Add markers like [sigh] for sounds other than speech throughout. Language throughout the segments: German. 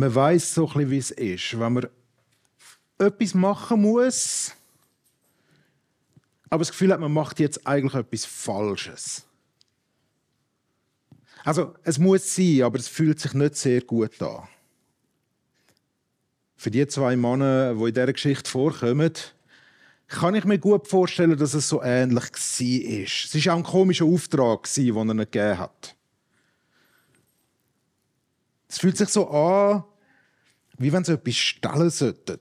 man weiß so ein wie es ist, wenn man etwas machen muss, aber das Gefühl hat, man macht jetzt eigentlich etwas Falsches. Also, es muss sein, aber es fühlt sich nicht sehr gut an. Für die zwei Männer, die in dieser Geschichte vorkommen, kann ich mir gut vorstellen, dass es so ähnlich war. Es war auch ein komischer Auftrag, den er ihnen gegeben hat. Es fühlt sich so an, wie wenn sie etwas stellen sollten.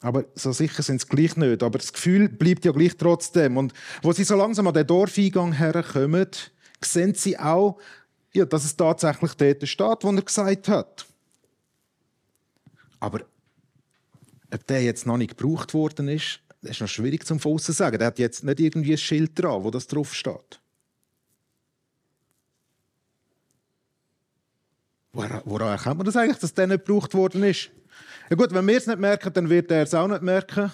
Aber so sicher sind sie gleich nicht. Aber das Gefühl bleibt ja gleich trotzdem. Und wo sie so langsam an den Dorfeingang herkommen, sehen sie auch, ja, dass es tatsächlich dort steht, wo er gesagt hat. Aber ob der jetzt noch nicht gebraucht worden ist, ist noch schwierig zum Fussen zu sagen. Der hat jetzt nicht irgendwie ein Schild dran, wo das drauf steht. Woran erkennt man das eigentlich, dass der nicht gebraucht worden ist? Ja gut, wenn wir es nicht merken, dann wird er es auch nicht merken.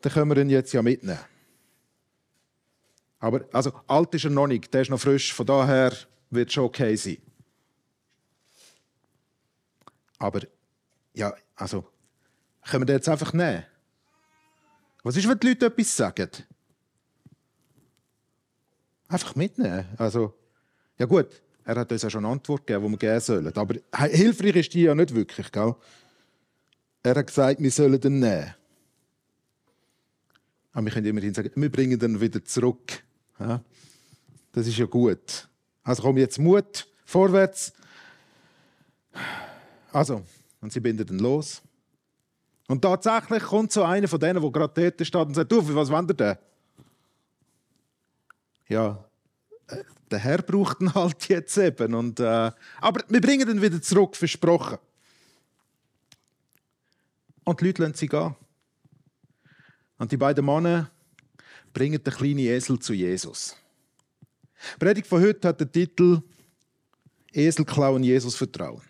Dann können wir ihn jetzt ja mitnehmen. Aber also, alt ist er noch nicht, der ist noch frisch, von daher wird es schon okay sein. Aber, ja, also, können wir den jetzt einfach nehmen? Was ist, wenn die Leute etwas sagen? Einfach mitnehmen. Also, ja gut, er hat uns ja schon eine Antwort gegeben, die wir geben sollen. Aber hilfreich ist die ja nicht wirklich, gell? Er hat gesagt, wir sollen den nehmen. Aber wir können immerhin sagen, wir bringen den wieder zurück. Ja? Das ist ja gut. Also komm jetzt Mut, vorwärts. Also, und sie binden den los. Und tatsächlich kommt so einer von denen, der gerade dort steht und sagt, du, was wandert der? Ja, äh, der Herr braucht ihn halt jetzt eben. Und, äh, aber wir bringen ihn wieder zurück, versprochen. Und die Leute lassen sie gehen. Und die beiden Männer bringen den kleinen Esel zu Jesus. Die Predigt von heute hat den Titel Esel klauen, Jesus vertrauen.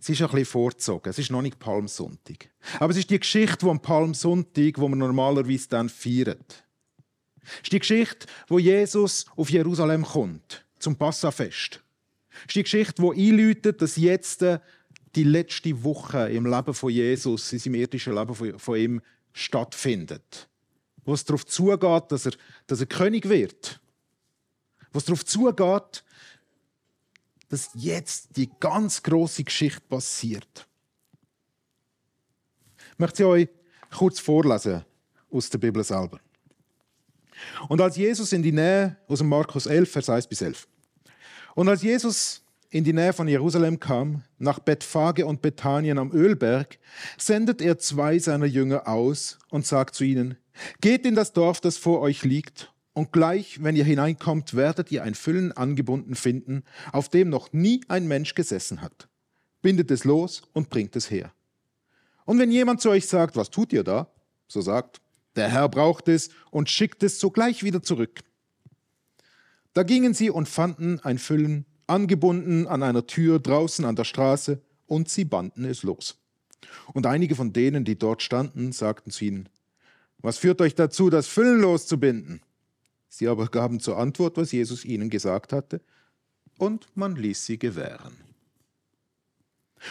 Es ist ein bisschen vorgezogen. Es ist noch nicht Palmsonntag. Aber es ist die Geschichte, am Palmsonntag, wo man normalerweise dann feiert. Es ist die Geschichte, wo Jesus auf Jerusalem kommt, zum Passafest. Es ist die Geschichte, die einläutet, dass jetzt die letzte Woche im Leben von Jesus, in seinem irdischen Leben von ihm, stattfindet. Wo es darauf zugeht, dass er, dass er König wird. Wo es darauf zugeht, dass jetzt die ganz große Geschichte passiert. Ich möchte sie euch kurz vorlesen aus der Bibel selber. Und als Jesus in die Nähe, aus dem Markus 11, Vers 1 bis 11. Und als Jesus in die Nähe von Jerusalem kam, nach Bethphage und Bethanien am Ölberg, sendet er zwei seiner Jünger aus und sagt zu ihnen, Geht in das Dorf, das vor euch liegt, und gleich, wenn ihr hineinkommt, werdet ihr ein Füllen angebunden finden, auf dem noch nie ein Mensch gesessen hat. Bindet es los und bringt es her. Und wenn jemand zu euch sagt, was tut ihr da? So sagt, der Herr braucht es und schickt es sogleich wieder zurück. Da gingen sie und fanden ein Füllen angebunden an einer Tür draußen an der Straße, und sie banden es los. Und einige von denen, die dort standen, sagten zu ihnen, was führt euch dazu, das Füllen loszubinden? Sie aber gaben zur Antwort, was Jesus ihnen gesagt hatte, und man ließ sie gewähren.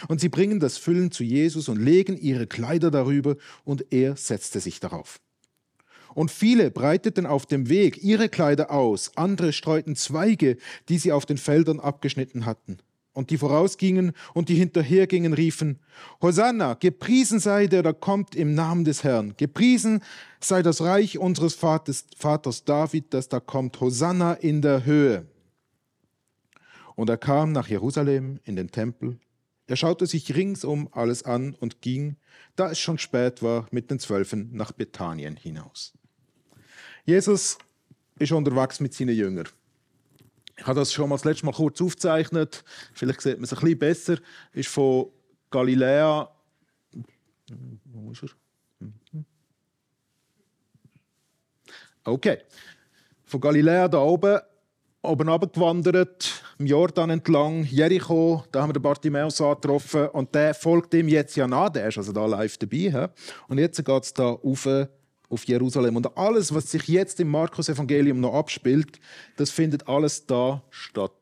Und sie bringen das Füllen zu Jesus und legen ihre Kleider darüber, und er setzte sich darauf. Und viele breiteten auf dem Weg ihre Kleider aus, andere streuten Zweige, die sie auf den Feldern abgeschnitten hatten. Und die vorausgingen und die hinterhergingen, riefen, Hosanna, gepriesen sei der, der kommt im Namen des Herrn. Gepriesen sei das Reich unseres Vaters, Vaters David, das da kommt. Hosanna in der Höhe. Und er kam nach Jerusalem in den Tempel. Er schaute sich ringsum alles an und ging, da es schon spät war, mit den Zwölfen nach Bethanien hinaus. Jesus ist unterwegs mit seinen Jüngern. Ich habe das schon mal das letzte Mal kurz aufgezeichnet. Vielleicht sieht man es ein bisschen besser. Ist von Galiläa. Wo ist er? Okay. Von Galiläa da oben, oben runtergewandert, im Jordan entlang, Jericho, da haben wir den Bartimäus angetroffen und der folgt ihm jetzt ja nach, der ist also da live dabei. Und jetzt geht es da rauf auf Jerusalem. Und alles, was sich jetzt im Markus-Evangelium noch abspielt, das findet alles da statt.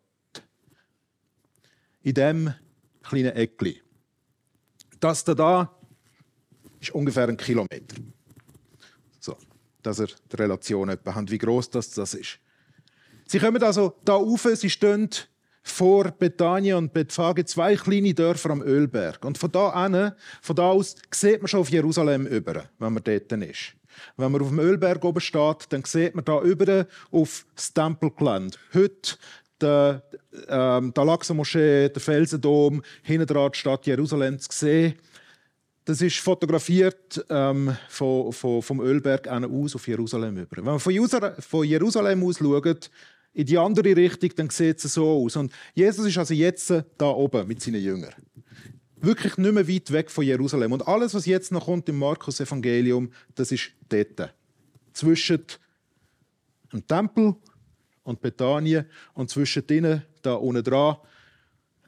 in dem kleinen Eckli. Das da, da ist ungefähr ein Kilometer. So, dass ihr die Relation etwa habt, wie groß das, das ist. Sie kommen also da rauf, sie stehen vor Bethanien und Bethphage zwei kleine Dörfer am Ölberg. Und von da an, von da aus sieht man schon auf Jerusalem über, wenn man dort ist. Wenn man auf dem Ölberg oben steht, dann sieht man da über auf das Tempelgelände. Heute der, ähm, die Al-Aqsa-Moschee, der Felsendom, hinten dran die Stadt Jerusalem zu sehen. Das ist fotografiert ähm, von, von, vom Ölberg aus auf Jerusalem über. Wenn man von, von Jerusalem aus schaut, in die andere Richtung, dann sieht es so aus. Und Jesus ist also jetzt da oben mit seinen Jüngern. Wirklich nicht mehr weit weg von Jerusalem. Und alles, was jetzt noch kommt im Markus-Evangelium, das ist dort. Zwischen dem Tempel und Bethanien und zwischen denen, da unten dran,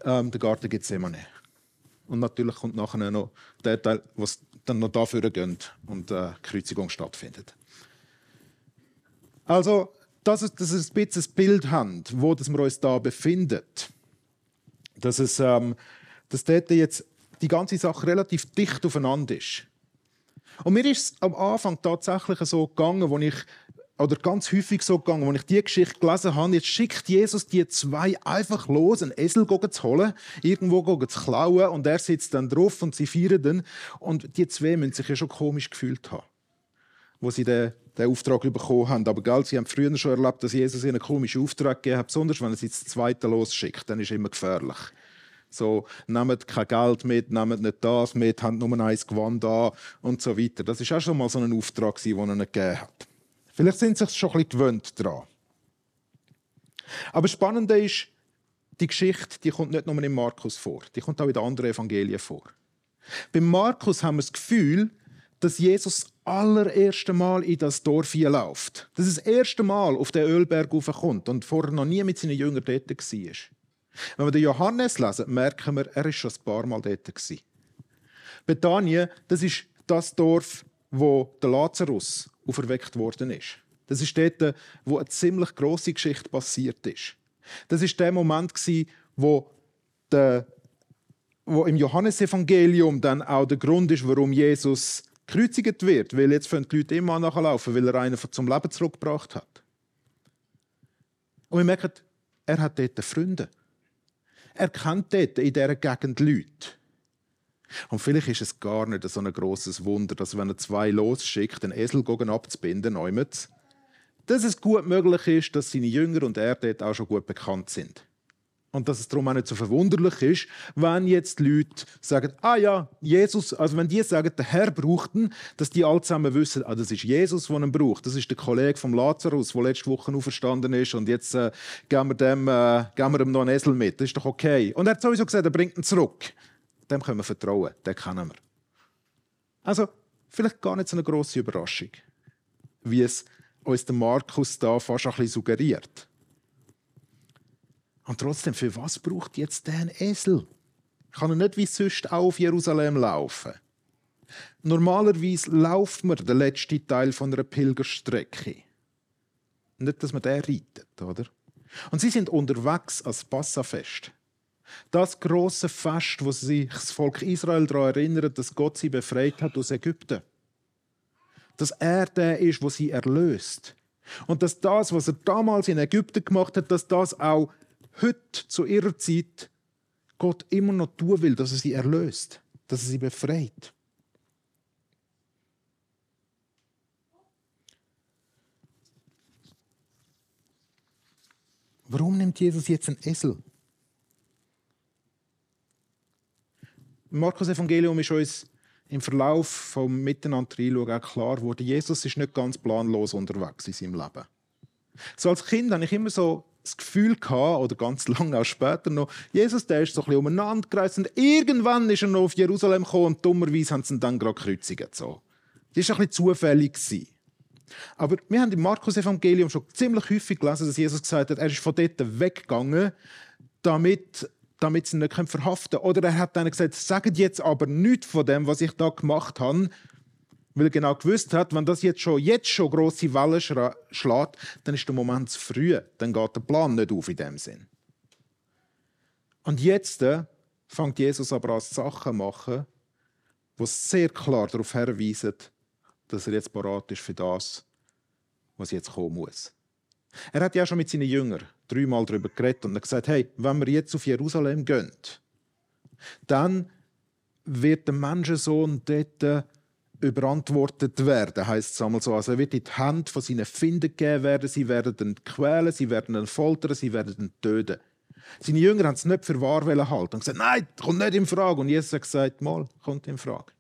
ähm, der Garten Gethsemane. Und natürlich kommt nachher noch der Teil, was dann noch dafür geht und äh, Kreuzigung stattfindet. Also, dass, es, dass es ein bisschen ein Bild haben, wo wir uns da befinden. Dass, es, ähm, dass dort jetzt die ganze Sache relativ dicht aufeinander ist. Und mir ist es am Anfang tatsächlich so gegangen, wo ich oder ganz häufig so gegangen, als ich diese Geschichte gelesen habe, jetzt schickt Jesus die zwei einfach los, einen Esel zu holen, irgendwo zu klauen und er sitzt dann drauf und sie feiern dann. Und die zwei müssen sich ja schon komisch gefühlt haben, wo sie den, den Auftrag bekommen haben. Aber gell, sie haben früher schon erlebt, dass Jesus ihnen einen komischen Auftrag gegeben hat, besonders wenn er sie das zweite losschickt, dann ist es immer gefährlich. So, nehmt kein Geld mit, nehmt nicht das mit, habt nur ein Gewand an und so weiter. Das war auch schon mal so ein Auftrag, den er ihnen gegeben hat. Vielleicht sind sie sich schon ein bisschen gewöhnt daran. Aber das Spannende ist, die Geschichte die kommt nicht nur im Markus vor, die kommt auch in den anderen Evangelien vor. Beim Markus haben wir das Gefühl, dass Jesus das allererste Mal in das Dorf hier läuft. Dass er das erste Mal auf den Ölberg kommt und vorher noch nie mit seinen Jüngern dort war. Wenn wir den Johannes lesen, merken wir, er war schon ein paar Mal dort. Bethanien, das ist das Dorf, wo der Lazarus auferweckt worden ist. Das ist dort, wo eine ziemlich große Geschichte passiert ist. Das ist der Moment, wo, der, wo im Johannesevangelium dann auch der Grund ist, warum Jesus gekreuzigt wird, weil jetzt fangen die Leute immer nachlaufen, weil er einen zum Leben zurückgebracht hat. Und wir merken, er hat dort Freunde. Er kennt dort in dieser Gegend Leute. Und vielleicht ist es gar nicht so ein großes Wunder, dass wenn er zwei losschickt, den Esel abzubinden, neumets, dass es gut möglich ist, dass seine Jünger und er dort auch schon gut bekannt sind. Und dass es darum auch nicht so verwunderlich ist, wenn jetzt die Leute sagen, ah ja, Jesus, also wenn die sagen, der Herr braucht ihn, dass die alle zusammen wissen, ah, das ist Jesus, der ihn braucht. Das ist der Kollege vom Lazarus, der letzte Woche auferstanden ist und jetzt äh, geben, wir dem, äh, geben wir ihm noch einen Esel mit. Das ist doch okay. Und er hat sowieso gesagt, er bringt ihn zurück dem können wir vertrauen, den kennen wir. Also, vielleicht gar nicht so eine grosse Überraschung, wie es uns der Markus da fast ein bisschen suggeriert. Und trotzdem, für was braucht jetzt der Esel? Kann er nicht wie sonst auf Jerusalem laufen? Normalerweise lauft man den letzten Teil von einer Pilgerstrecke. Nicht, dass man den reitet, oder? Und sie sind unterwegs als Passafest. Das große Fest, wo sich das Volk Israel daran erinnert, dass Gott sie befreit hat aus Ägypten. Dass er der ist, wo sie erlöst. Und dass das, was er damals in Ägypten gemacht hat, dass das auch heute zu ihrer Zeit Gott immer noch tun will, dass er sie erlöst, dass er sie befreit. Warum nimmt Jesus jetzt einen Esel? Im Markus-Evangelium ist uns im Verlauf vom Miteinander reinschauen auch klar geworden, Jesus ist nicht ganz planlos unterwegs in seinem Leben. So als Kind hatte ich immer so das Gefühl gehabt, oder ganz [laughs] lange auch später noch, Jesus der ist so ein bisschen umeinander gereist und irgendwann ist er noch auf Jerusalem gekommen und dummerweise haben sie ihn dann gerade gekreuzigt. So. Das war ein bisschen zufällig. Aber wir haben im Markus-Evangelium schon ziemlich häufig gelesen, dass Jesus gesagt hat, er ist von dort weggegangen, damit damit sie ihn nicht verhaften können. Oder er hat dann gesagt, sagt jetzt aber nichts von dem, was ich da gemacht habe, weil er genau gewusst hat, wenn das jetzt schon, jetzt schon grosse Wellen schlägt, dann ist der Moment zu früh. Dann geht der Plan nicht auf in dem Sinn. Und jetzt äh, fängt Jesus aber an, Sachen machen, die sehr klar darauf hinweisen, dass er jetzt parat ist für das, was jetzt kommen muss. Er hat ja schon mit seinen Jüngern dreimal darüber geredet und gesagt, hey, wenn wir jetzt auf Jerusalem gehen, dann wird der Menschensohn dort überantwortet werden, heißt es einmal so. Also er wird in die Hand von seinen Finden gegeben werden, sie werden ihn quälen, sie werden ihn foltern, sie werden ihn töten. Seine Jünger haben es nicht für wahr halten und gesagt, nein, kommt nicht in Frage. Und Jesus hat gesagt, mal, kommt in Frage.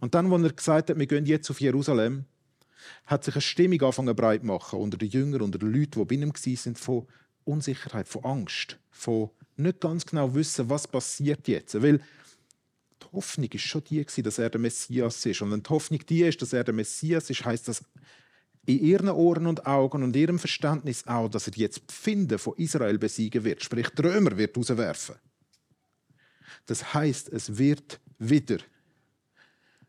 Und dann, als er gesagt hat, wir gehen jetzt auf Jerusalem, hat sich eine Stimmung angefangen breit zu machen unter den Jüngern, unter den Leuten, die bei ihm waren, von Unsicherheit, von Angst, von nicht ganz genau wissen, was passiert jetzt. Weil die Hoffnung ist schon die, dass er der Messias ist. Und wenn die Hoffnung die ist, dass er der Messias ist, heißt das in ihren Ohren und Augen und ihrem Verständnis auch, dass er jetzt die Finden von Israel besiegen wird, sprich die Römer wird rauswerfen. Das heißt, es wird wieder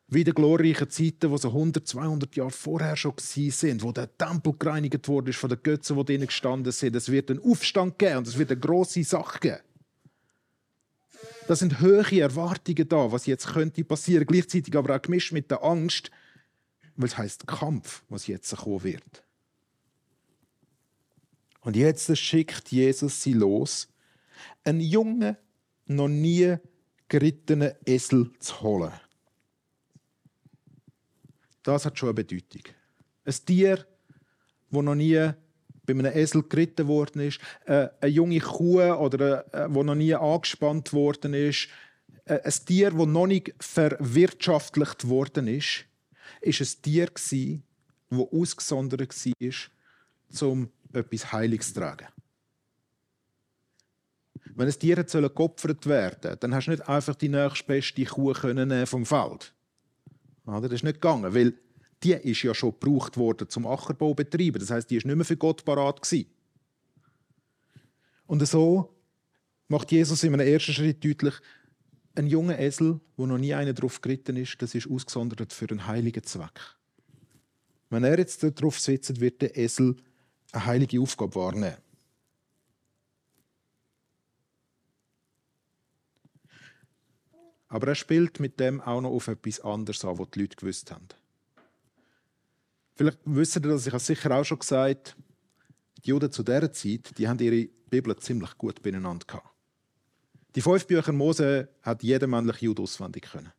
wie die glorreichen Zeiten, die so 100, 200 Jahre vorher schon sind, wo der Tempel gereinigt wurde von den Götzen, die drinnen gestanden sind. Es wird einen Aufstand geben und es wird eine große Sache geben. Das sind hohe Erwartungen da, was jetzt könnte passieren, gleichzeitig aber auch gemischt mit der Angst, weil es heißt Kampf, was jetzt kommen wird. Und jetzt schickt Jesus sie los, einen jungen, noch nie gerittenen Esel zu holen. Das hat schon eine Bedeutung. Ein Tier, das noch nie bei einem Esel geritten worden ist, äh, eine junge Kuh, oder äh, wo noch nie angespannt worden ist, äh, ein Tier, das noch nicht verwirtschaftlicht worden ist, ist ein Tier das ausgesondert war, um etwas Heiliges zu tragen. Wenn ein Tier geopfert werden soll, dann hast du nicht einfach die nächstbeste Kuh vom Feld das ist nicht gegangen, weil die ist ja schon gebraucht worden zum Ackerbau betreiben. Das heißt, die ist nicht mehr für Gott parat gewesen. Und so macht Jesus in einem ersten Schritt deutlich, ein junger Esel, wo noch nie einer drauf geritten ist, das ist ausgesondert für einen heiligen Zweck. Wenn er jetzt darauf sitzt, wird der Esel eine heilige Aufgabe wahrnehmen. Aber er spielt mit dem auch noch auf etwas anderes an, was die Leute gewusst haben. Vielleicht wissen ihr, dass ich habe sicher auch schon gesagt die Juden zu dieser Zeit, die haben ihre Bibel ziemlich gut beieinander gehabt. Die fünf Bücher Mose hat jeder männliche Jude auswendig können.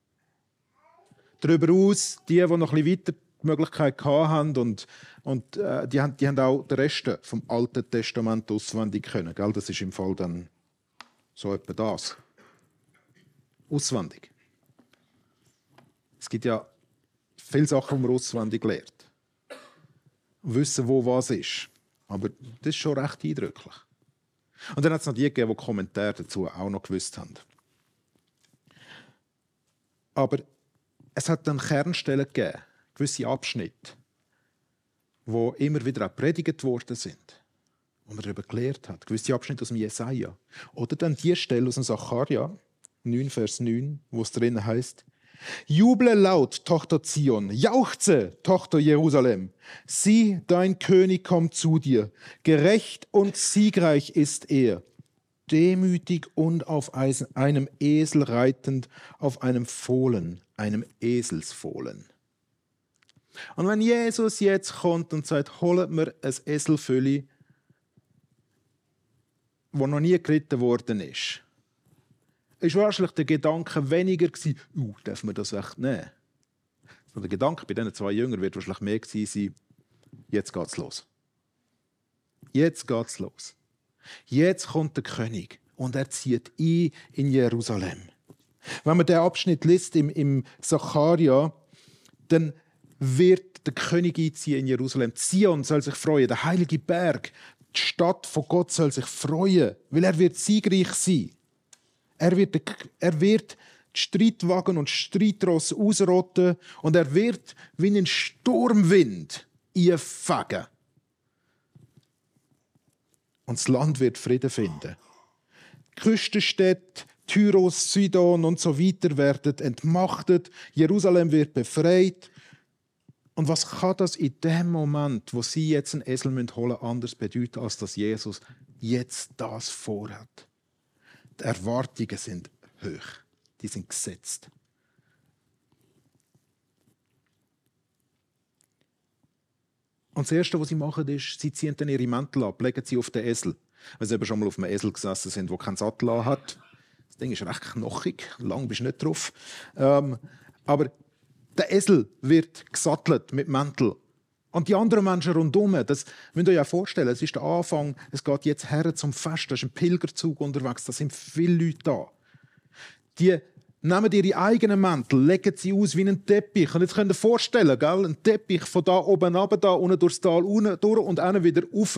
Darüber aus, die, die noch ein bisschen weiter die Möglichkeit hatten und, und äh, die, haben, die haben auch den Rest vom Alten Testament auswendig können. Gell? Das ist im Fall dann so etwa das auswendig. Es gibt ja viele Sachen, die man auswendig lernt. Wissen, wo was ist. Aber das ist schon recht eindrücklich. Und dann hat es noch die gegeben, die Kommentare dazu auch noch gewusst haben. Aber es hat dann Kernstellen gegeben, gewisse Abschnitte, wo immer wieder auch predigt worden sind, wo man darüber gelehrt hat. Gewisse Abschnitte aus dem Jesaja. Oder dann die Stelle aus dem Sacharja, 9, Vers 9, wo es drin heißt, Juble laut, Tochter Zion, jauchze, Tochter Jerusalem. Sieh, dein König kommt zu dir. Gerecht und siegreich ist er. Demütig und auf einem Esel reitend, auf einem Fohlen, einem Eselsfohlen. Und wenn Jesus jetzt kommt und sagt, holt mir ein Eselfülli, wo noch nie geritten worden ist, ist wahrscheinlich der Gedanke weniger gewesen, uh, darf man das echt nehmen? Und der Gedanke bei diesen zwei Jüngern wird wahrscheinlich mehr gewesen sein, jetzt geht's los. Jetzt geht's los. Jetzt kommt der König und er zieht ein in Jerusalem. Wenn man den Abschnitt liest im, im Zacharia, dann wird der König einziehen in Jerusalem. Zion soll sich freuen, der heilige Berg, die Stadt von Gott soll sich freuen, weil er wird siegreich sein. Er wird, er wird die Streitwagen und Streitrosse ausrotten und er wird wie ein Sturmwind einfangen. Und das Land wird Frieden finden. Küstenstädte, Tyros, Sidon und so weiter werden entmachtet. Jerusalem wird befreit. Und was kann das in dem Moment, wo sie jetzt einen Esel holen müssen, anders bedeuten, als dass Jesus jetzt das vorhat. Die Erwartungen sind hoch, die sind gesetzt. Und das Erste, was sie machen, ist, sie ziehen dann ihre Mäntel ab, legen sie auf den Esel. Wenn sie eben schon mal auf einem Esel gesessen sind, der keinen Sattel hat. Das Ding ist recht knochig, lang bist du nicht drauf. Ähm, aber der Esel wird gesattelt mit Mäntel. Und die anderen Menschen rundherum, das müsst ihr euch ja vorstellen, es ist der Anfang, es geht jetzt her zum Fest, da ist ein Pilgerzug unterwegs, da sind viele Leute da. Die nehmen ihre eigenen Mäntel, legen sie aus wie einen Teppich. Und jetzt könnt ihr euch vorstellen, gell? ein Teppich von da oben runter, da unten durchs Tal unten durch und dann wieder rauf.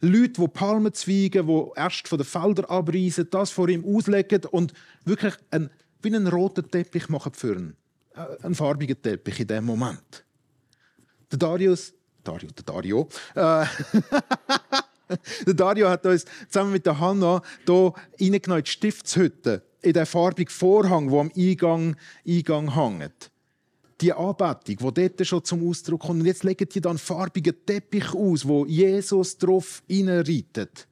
Leute, die Palmenzweige, die erst von den Feldern abreißen, das vor ihm auslegen und wirklich einen, wie einen roten Teppich machen für ihn. Äh, einen farbigen Teppich in dem Moment. Der Darius, Dario, der Dario, äh, [laughs] der Dario hat uns zusammen mit der Hanna hier reingenommen in die Stiftshütte in den farbigen Vorhang, der am Eingang, Eingang hängt. Die Anbetung, die dort schon zum Ausdruck kommt. Und jetzt legen die dann farbigen Teppich aus, wo Jesus drauf reitet.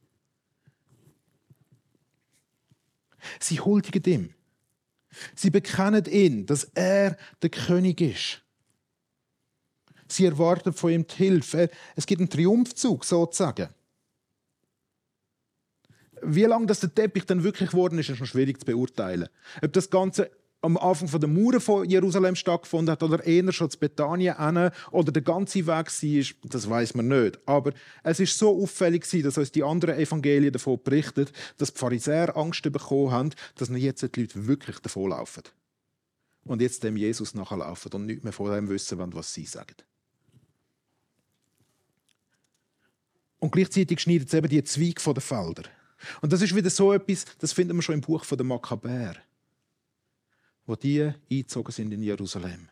Sie huldigen ihm. Sie bekennen ihn, dass er der König ist. Sie erwarten von ihm die Hilfe. Es gibt einen Triumphzug sozusagen. Wie lange das der Teppich dann wirklich geworden ist, ist noch schwierig zu beurteilen. Ob das Ganze am Anfang der Mauern von Jerusalem stattgefunden hat oder eher schon zu Bethanien hin, oder der ganze Weg war, das weiß man nicht. Aber es ist so auffällig dass uns die anderen Evangelien davon berichten, dass die Pharisäer Angst bekommen haben, dass jetzt die Leute wirklich davonlaufen. Und jetzt dem Jesus nachlaufen und nicht mehr von dem wissen was sie sagen. Und gleichzeitig schneidet es eben die Zweige von den Feldern. Und das ist wieder so etwas, das finden wir schon im Buch von der Makkabäer, wo die eingezogen sind in Jerusalem.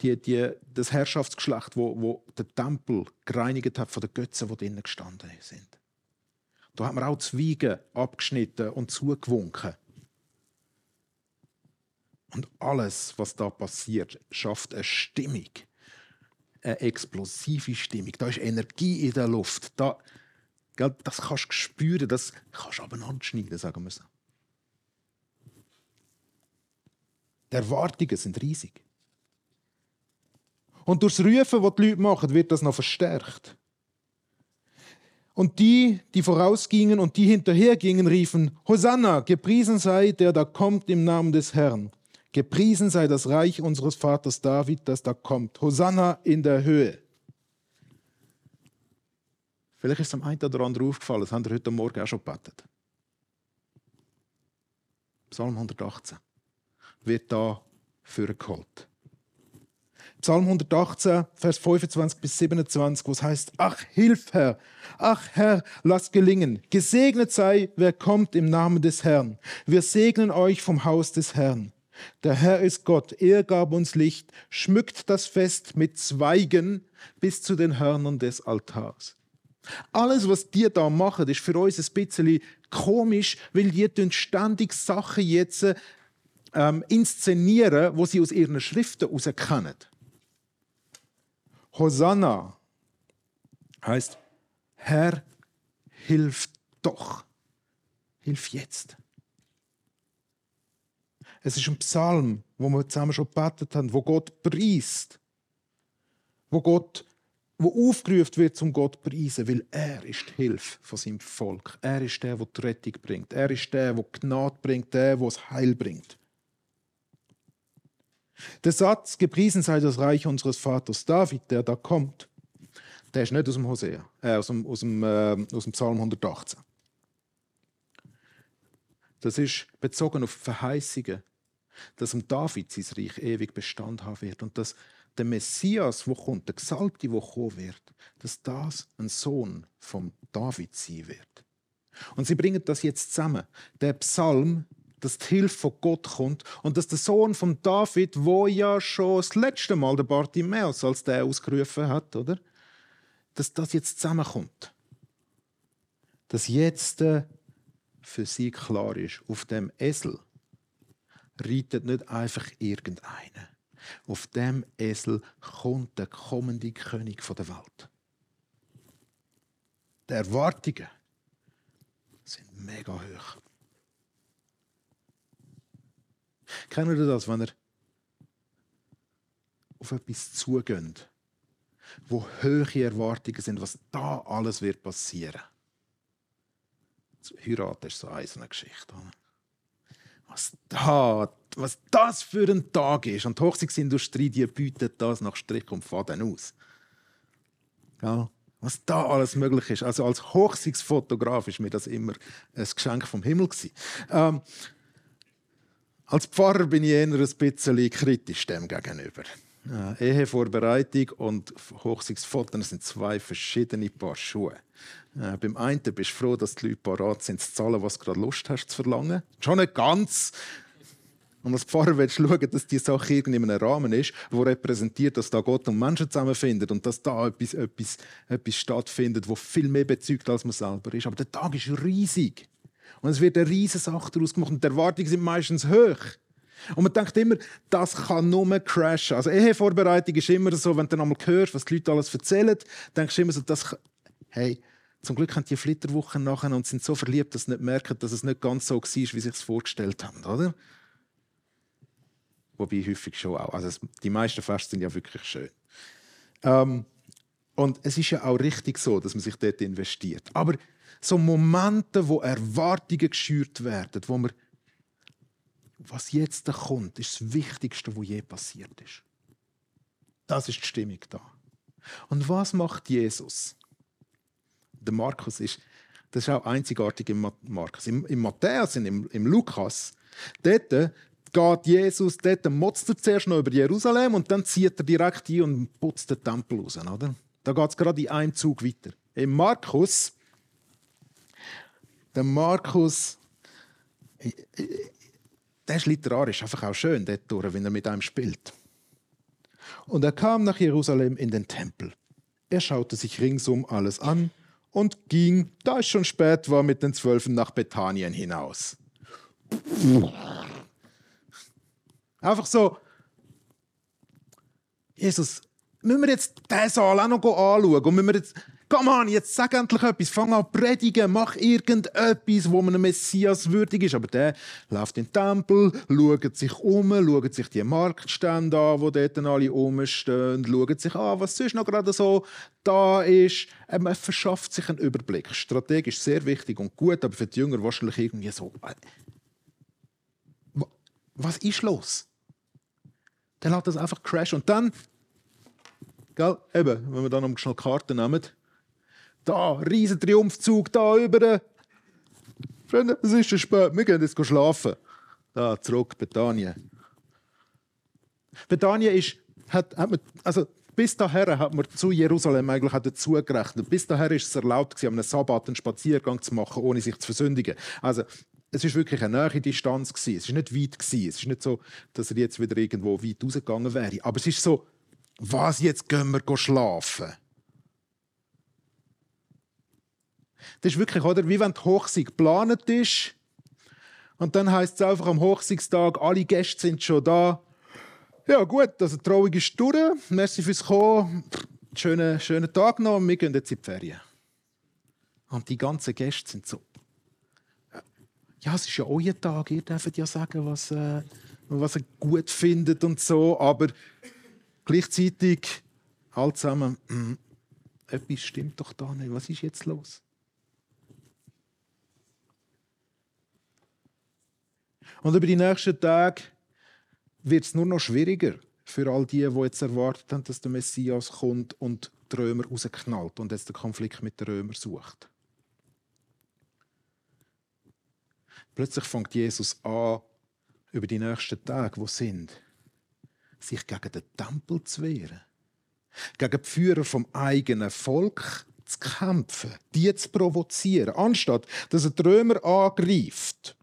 Die, die, das Herrschaftsgeschlecht, wo, wo den Tempel gereinigt hat von den Götzen, die drinnen gestanden sind. Da hat man auch Zweige abgeschnitten und zugewunken. Und alles, was da passiert, schafft eine Stimmung. Eine explosive Stimmung. Da ist Energie in der Luft. Da, das kannst du spüren, das kannst du abeinander schneiden, sagen wir so. Die Erwartungen sind riesig. Und durch das Rufen, das die Leute machen, wird das noch verstärkt. Und die, die vorausgingen und die hinterhergingen, riefen, Hosanna, gepriesen sei der, da kommt im Namen des Herrn. Gepriesen sei das Reich unseres Vaters David, das da kommt. Hosanna in der Höhe. Vielleicht ist es am einen oder anderen aufgefallen, das haben wir heute Morgen auch schon gebetet. Psalm 118 wird da vorgeholt. Psalm 118, Vers 25 bis 27, wo es heißt, ach, hilf Herr, ach Herr, lass gelingen. Gesegnet sei, wer kommt im Namen des Herrn. Wir segnen euch vom Haus des Herrn. Der Herr ist Gott, er gab uns Licht, schmückt das Fest mit Zweigen bis zu den Hörnern des Altars. Alles, was die da machen, ist für uns ein bisschen komisch, weil die ständig Sachen jetzt ähm, inszenieren, wo sie aus ihren Schriften heraus kennen. Hosanna heißt Herr, hilf doch. Hilf jetzt. Es ist ein Psalm, wo wir zusammen schon gebetet haben, wo Gott priest, wo Gott wo aufgerufen wird, zum Gott zu preisen, weil er ist die Hilfe von seinem Volk. Er ist der, der die Rettung bringt. Er ist der, der Gnade bringt, der, der das Heil bringt. Der Satz, gepriesen sei das Reich unseres Vaters David, der da kommt, der ist nicht aus dem Hosea, äh, aus, dem, aus, dem, äh, aus dem Psalm 118. Das ist bezogen auf Verheißungen, dass um David sein Reich ewig Bestand haben wird und dass der Messias, wo kommt, der Gesalbte, wo kommen wird, dass das ein Sohn von David sein wird. Und sie bringen das jetzt zusammen. Der Psalm, dass die Hilfe von Gott kommt und dass der Sohn von David, wo ja schon das letzte Mal der Bartimäus als der ausgerufen hat, oder? Dass das jetzt zusammenkommt. Dass jetzt äh, für sie klar ist, auf dem Esel reitet nicht einfach irgendeiner auf dem Esel kommt der kommende König der Welt. Die Erwartungen, sind mega hoch. Kennen ihr das, wenn ihr auf etwas zugeht, wo hohe Erwartungen sind, was da alles wird passieren? Heiraten ist so eine Geschichte. Was, da, was das für ein Tag ist. Und die Hochzeitsindustrie die bietet das nach Strich und Faden aus. Ja, was da alles möglich ist. Also als Hochzeitsfotograf ist mir das immer ein Geschenk vom Himmel. Ähm, als Pfarrer bin ich eher ein bisschen kritisch dem gegenüber. Ehevorbereitung und Hochzeitsfotos sind zwei verschiedene Paar Schuhe. Äh, beim einen bist du froh, dass die Leute parat sind, zu zahlen, was du gerade Lust hast zu verlangen. Schon nicht ganz. Und als Pfarrer willst du schauen, dass die Sache irgendwie in einem Rahmen ist, wo repräsentiert, dass da Gott und Menschen zusammenfinden und dass da etwas, etwas, etwas stattfindet, wo viel mehr bezeugt, als man selber ist. Aber der Tag ist riesig. Und es wird eine riesige Sache daraus gemacht und die Erwartungen sind meistens hoch. Und man denkt immer, das kann nur crashen. Also Ehevorbereitung ist immer so, wenn du dann einmal hörst, was die Leute alles erzählen, denkst du immer so, das hey, zum Glück haben die Flitterwochen nachher und sind so verliebt, dass sie nicht merken, dass es nicht ganz so war, wie sie sich vorgestellt haben, oder? Wobei häufig schon auch. Also die meisten Feste sind ja wirklich schön. Ähm, und es ist ja auch richtig so, dass man sich dort investiert. Aber so Momente, wo Erwartungen geschürt werden, wo man was jetzt kommt, ist das Wichtigste, was je passiert ist. Das ist die Stimmung da. Und was macht Jesus? Der Markus ist, das ist auch einzigartig im Markus. Im, im Matthäus im, im Lukas, dort geht Jesus, dort motzt er zuerst noch über Jerusalem und dann zieht er direkt ein und putzt den Tempel raus. Oder? Da geht es gerade in einem Zug weiter. Im Markus, der Markus, der ist literarisch einfach auch schön, dort wenn er mit einem spielt. Und er kam nach Jerusalem in den Tempel. Er schaute sich ringsum alles an und ging, da es schon spät war, mit den Zwölfen nach Bethanien hinaus. Einfach so, Jesus, müssen wir jetzt diesen Saal auch noch anschauen? Und müssen wir jetzt Komm an, jetzt sag endlich etwas, fang an predigen, mach irgendetwas, wo einem Messias würdig ist. Aber der läuft in den Tempel, schaut sich um, schaut sich die Marktstände an, wo dort alle rumstehen, schaut sich an, was sonst noch gerade so da ist. Er ähm, verschafft sich einen Überblick. Strategisch sehr wichtig und gut, aber für die Jünger wahrscheinlich irgendwie so. Äh, was ist los? Der lässt das einfach crashen. Und dann, gell, eben, wenn wir dann noch schnell Karten nehmen, da, riesen Triumphzug da über. Freunde, es ist schon spät, wir gehen jetzt schlafen. Da, zurück, Bethanien. Bethanien ist, hat, hat man, also bis dahin hat man zu Jerusalem eigentlich dazu gerechnet. Bis dahin ist es erlaubt, am Sabbat einen Spaziergang zu machen, ohne sich zu versündigen. Also, es ist wirklich eine nahe Distanz gewesen. Es ist nicht weit gewesen. Es ist nicht so, dass er jetzt wieder irgendwo weit rausgegangen wäre. Aber es ist so, was jetzt gehen wir schlafen? Das ist wirklich, oder, wie wenn die Hochzeit geplant ist. Und dann heißt es einfach am Hochzeitstag, alle Gäste sind schon da. Ja, gut, also die Trauung ist durch. Merci fürs Kommen. Schönen, schönen Tag noch wir gehen jetzt in die Ferien. Und die ganzen Gäste sind so. Ja, es ist ja euer Tag, ihr dürft ja sagen, was, äh, was ihr gut findet und so, aber gleichzeitig halt zusammen, mm, etwas stimmt doch da nicht. Was ist jetzt los? Und über die nächsten Tage wird es nur noch schwieriger für all die, die jetzt erwartet haben, dass der Messias kommt und die Römer rausknallt und jetzt den Konflikt mit den Römern sucht. Plötzlich fängt Jesus an, über die nächsten Tage, wo sind, sich gegen den Tempel zu wehren, gegen die Führer vom eigenen Volk zu kämpfen, die zu provozieren, anstatt dass er die Römer angreift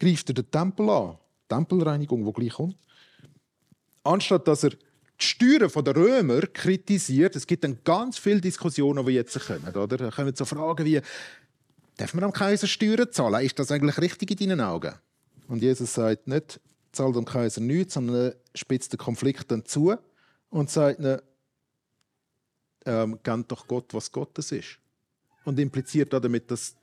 greift er den Tempel an. Tempelreinigung, die gleich kommt. Anstatt dass er die Steuern der Römer kritisiert, es gibt dann ganz viele Diskussionen, die jetzt kommen. Oder? Da kommen so Fragen wie, darf man am Kaiser Steuern zahlen? Ist das eigentlich richtig in deinen Augen? Und Jesus sagt nicht, zahlt dem Kaiser nichts, sondern spitzt den Konflikt dann zu und sagt ihnen, ähm, gebt doch Gott, was Gottes ist. Und impliziert damit, dass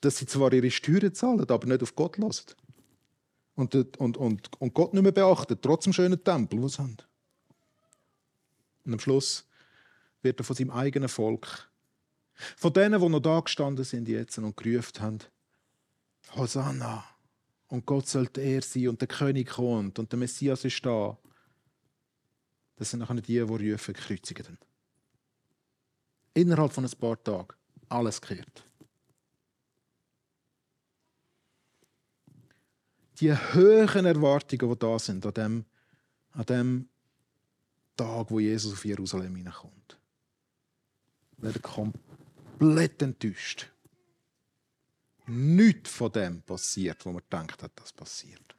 dass sie zwar ihre Steuern zahlen, aber nicht auf Gott hören. Und, und, und, und Gott nicht mehr beachten, trotz dem schönen Tempel, den sie haben. Und am Schluss wird er von seinem eigenen Volk, von denen, die noch da gestanden sind jetzt und gerufen haben, Hosanna, und Gott sollte er sein und der König kommt und der Messias ist da. Das sind nachher die, die rufen, kreuzigen. Innerhalb von ein paar Tagen alles kehrt. Die hohen Erwartungen, die da sind an dem, an dem Tag, wo Jesus auf Jerusalem hineinkommt, werden komplett enttäuscht. Nichts von dem passiert, wo man denkt hat, das passiert.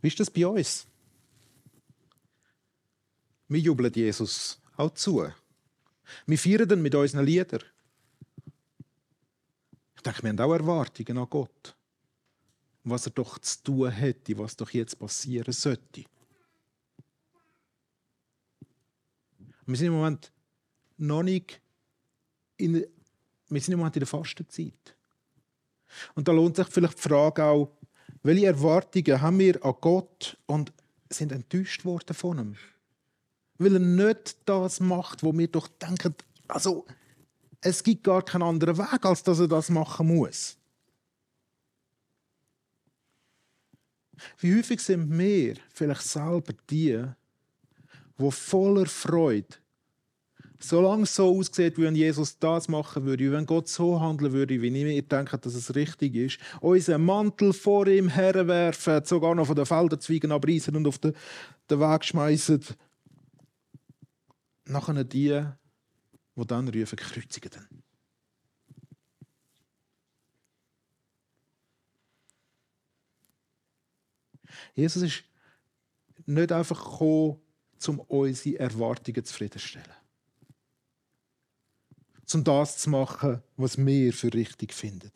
Wie ist das bei uns? Wir jubeln Jesus auch zu. Wir feiern ihn mit unseren Liedern. Ich denke, wir haben auch Erwartungen an Gott. Was er doch zu tun hätte, was doch jetzt passieren sollte. Wir sind im Moment noch nicht in, wir sind im Moment in der Fastenzeit. Und da lohnt sich vielleicht die Frage auch, welche Erwartungen haben wir an Gott und sind enttäuscht worden von ihm? Weil er nicht das macht, wo wir doch denken, also es gibt gar keinen anderen Weg, als dass er das machen muss. Wie häufig sind wir vielleicht selber die, wo voller Freude Solange es so aussieht, wie wenn Jesus das machen würde, wie wenn Gott so handeln würde, wie ich denke, dass es richtig ist, unseren Mantel vor ihm herwerfen, sogar noch von den Felderzweigen abreißen und auf den, den Weg schmeißen. Nachher die, die dann rufen, kreuzigen. Jesus ist nicht einfach gekommen, um unsere Erwartungen zufriedenstellen um das zu machen, was wir für richtig finden.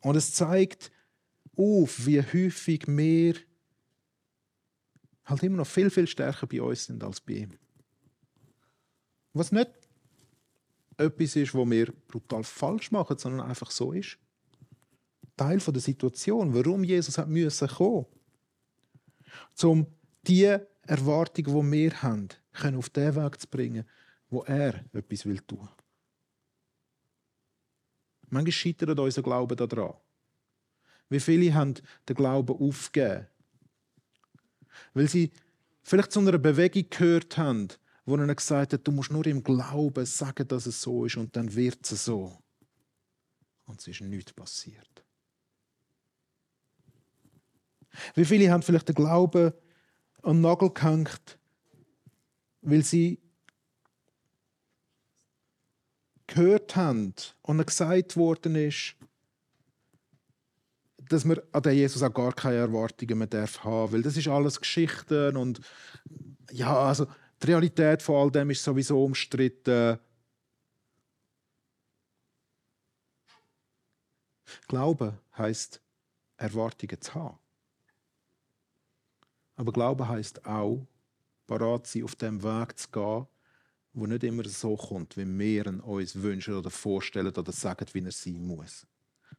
Und es zeigt auf, wie häufig wir halt immer noch viel, viel stärker bei uns sind als bei ihm. Was nicht etwas ist, wo wir brutal falsch machen, sondern einfach so ist. Teil der Situation, warum Jesus hat müssen kommen, um die Erwartungen, die wir haben, auf den Weg zu bringen, wo er etwas will tun. Manchmal scheitert unser Glaube daran. Wie viele haben den Glauben aufgegeben? Weil sie vielleicht zu einer Bewegung gehört haben, wo ihnen gesagt hat, du musst nur im Glauben sagen, dass es so ist und dann wird es so. Und es ist nichts passiert. Wie viele haben vielleicht den Glauben an den Nagel gehängt, weil sie gehört haben und gesagt worden ist, dass man an den Jesus auch gar keine Erwartungen mehr darf haben weil das ist alles Geschichten und ja, also die Realität von all dem ist sowieso umstritten. Glauben heißt Erwartungen zu haben. Aber Glauben heißt auch, parat sein, auf dem Weg zu gehen, wo nicht immer so kommt, wie wir uns wünschen oder vorstellen oder sagen, wie er sein muss,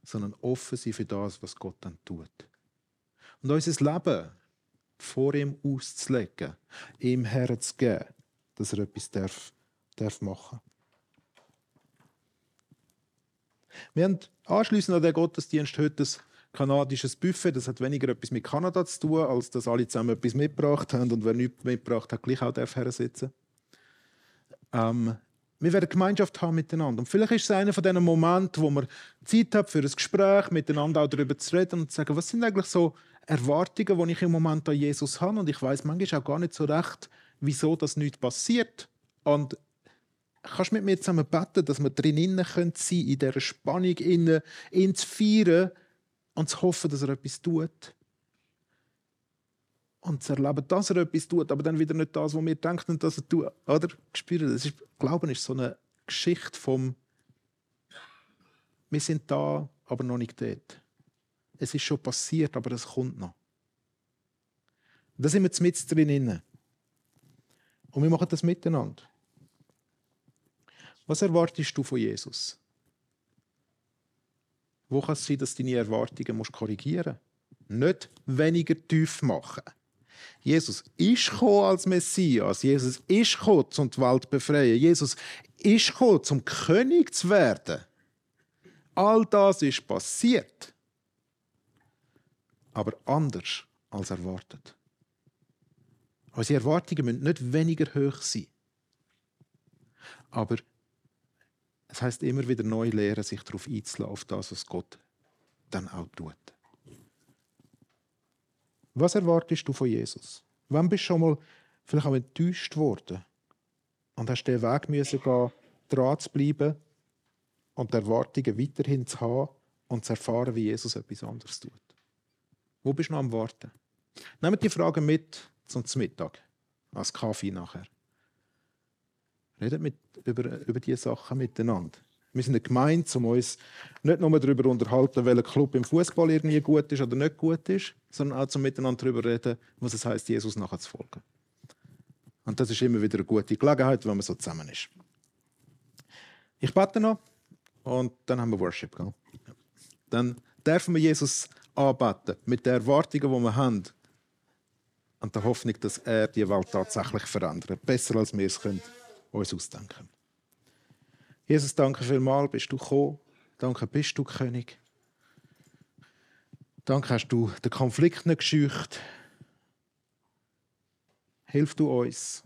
sondern offen sein für das, was Gott dann tut. Und unser Leben vor ihm auszulegen, ihm herzugeben, dass er etwas darf, darf machen Wir haben anschließend an den Gottesdienst heute ein kanadisches Buffet. Das hat weniger etwas mit Kanada zu tun, als dass alle zusammen etwas mitgebracht haben und wer nichts mitgebracht hat, gleich auch darf sitzen ähm, wir werden Gemeinschaft haben miteinander. Und vielleicht ist es einer von diesen Momenten, wo man Zeit hat für ein Gespräch, miteinander auch darüber zu reden und zu sagen, was sind eigentlich so Erwartungen, die ich im Moment an Jesus habe. Und ich weiß manchmal auch gar nicht so recht, wieso das nicht passiert. Und kannst du mit mir zusammen beten, dass wir drinnen sein können, in dieser Spannung, innen, ihn zu feiern und zu hoffen, dass er etwas tut und zu erleben, dass er etwas tut, aber dann wieder nicht das, was wir denken, dass er tut. Oder? Spüren, das ist, Glauben ist so eine Geschichte vom wir sind da, aber noch nicht dort. Es ist schon passiert, aber es kommt noch. Da sind wir mit drin. Und wir machen das miteinander. Was erwartest du von Jesus? Wo kann es sein, dass du deine Erwartungen musst korrigieren musst? Nicht weniger tief machen. Jesus ist gekommen als Messias. Jesus ist gekommen, um die Welt zu befreien. Jesus ist gekommen, zum König zu werden. All das ist passiert. Aber anders als erwartet. Unsere Erwartungen müssen nicht weniger hoch sein. Aber es heißt immer wieder neu lernen, sich darauf einzulassen, auf das, was Gott dann auch tut. Was erwartest du von Jesus? Wann bist du schon mal vielleicht auch enttäuscht worden und hast den Weg müssen gehen, dran zu bleiben und die Erwartungen weiterhin zu haben und zu erfahren, wie Jesus etwas anderes tut? Wo bist du noch am Warten? Nehmt die Frage mit zum Mittag, als Kaffee nachher. Redet mit, über, über diese Sachen miteinander. Wir sind eine Gemeinde, um uns nicht nur darüber zu unterhalten, welcher Club im Fußball irgendwie gut ist oder nicht gut ist, sondern auch um miteinander darüber reden, was es heißt, Jesus nachher zu folgen. Und das ist immer wieder eine gute Gelegenheit, wenn man so zusammen ist. Ich bete noch und dann haben wir Worship. Gell? Dann dürfen wir Jesus anbeten mit den Erwartungen, die wir haben. Und der Hoffnung, dass er die Welt tatsächlich verändert. Besser als wir es können uns ausdenken. Jesus, danke vielmals, bist du gekommen. Danke, bist du König. Danke, hast du den Konflikt nicht gescheucht. Hilf du uns,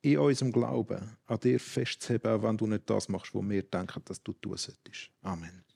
in unserem Glauben an dir festzuheben, auch wenn du nicht das machst, was wir denken, dass du tun solltest. Amen.